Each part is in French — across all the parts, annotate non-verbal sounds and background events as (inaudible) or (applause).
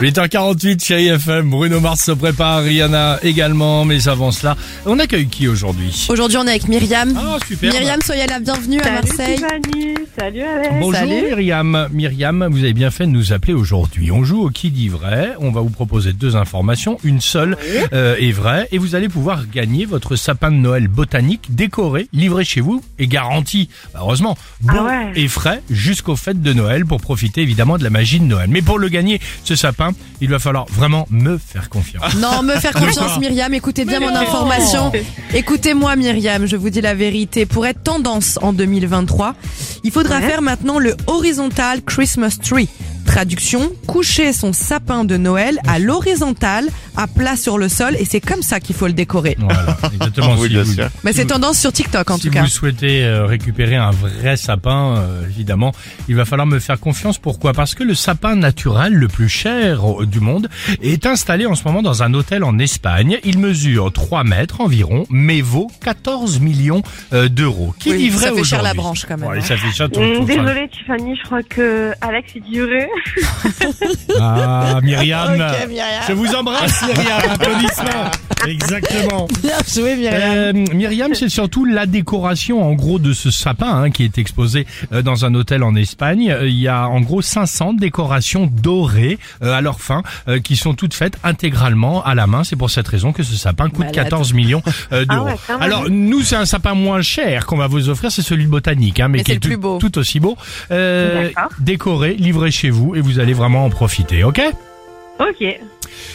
8h48, chérie FM, Bruno Mars se prépare, Rihanna également, mais avant cela, on accueille qui aujourd'hui? Aujourd'hui, on est avec Myriam. Ah, super Myriam, soyez la bienvenue à Marseille. Tiffany, salut Alex. Bonjour Salut. Myriam. Myriam, vous avez bien fait de nous appeler aujourd'hui. On joue au qui dit vrai. On va vous proposer deux informations. Une seule euh, est vraie. Et vous allez pouvoir gagner votre sapin de Noël botanique décoré, livré chez vous et garanti, bah, heureusement, bon Ah ouais. et frais jusqu'aux fêtes de Noël pour profiter évidemment de la magie de Noël. Mais pour le gagner, ce sapin, il va falloir vraiment me faire confiance. Non, me faire confiance. Myriam. Écoutez bien Mais mon information. Écoutez-moi, Myriam, je vous dis la vérité. Pour être tendance en 2023, il faudra Ouais. faire maintenant le horizontal Christmas tree. Traduction, coucher son sapin de Noël à l'horizontale, à plat sur le sol, et c'est comme ça qu'il faut le décorer. Voilà, exactement. (laughs) Oui, Si vous-. Mais c'est tendance sur TikTok en si tout cas. vous souhaitez euh, récupérer un vrai sapin, euh, évidemment, il va falloir me faire confiance. Pourquoi? Parce que le sapin naturel le plus cher du monde est installé en ce moment dans un hôtel en Espagne. Il mesure 3 mètres environ, mais vaut 14 millions euh, d'euros. Qui Oui, dit vrai ça fait cher la branche, quand même, Ouais, hein. ça fait cher. tout- tout- Désolée Tiffany, je crois que Alex est duré. Ah, Myriam. Myriam. Je vous embrasse, Myriam. Applaudissements. (laughs) Exactement. Bien joué, Myriam. Euh, Myriam, c'est surtout la décoration en gros de ce sapin hein, qui est exposé euh, dans un hôtel en Espagne. Euh, Il y a en gros 500 décorations dorées euh, à leur fin euh, qui sont toutes faites intégralement à la main. C'est pour cette raison que ce sapin coûte Malade. 14 millions euh, Ah d'euros. ouais, quand même. Alors nous, c'est un sapin moins cher qu'on va vous offrir, c'est celui de botanique, hein, mais, Mais qui c'est est tout, plus beau. tout aussi beau. Euh, D'accord. décoré, livré chez vous et vous allez vraiment en profiter, ok? Ok.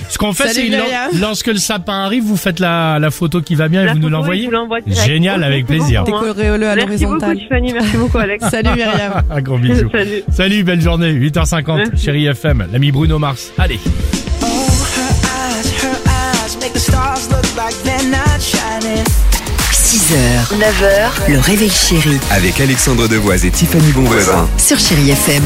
Ce qu'on fait, Salut, c'est Myriam. lorsque le sapin arrive, vous faites la, la photo qui va bien et vous nous photo, l'envoyez. je vous l'envoie direct. Génial, Ok, avec c'est bon plaisir. pour moi. Décorez-le à Merci beaucoup l'horizontale. Tiffany, merci beaucoup Alex. (laughs) Salut, Myriam. (laughs) Un gros bisou. Salut. Salut, belle journée, 8h50, Merci. chérie FM, l'ami Bruno Mars. Allez. Oh, her eyes, her eyes make the stars look like they're not shining. 6h, 9h, le réveil chéri Avec Alexandre Devoise et Tiffany Bonvoisin. sur Chérie FM.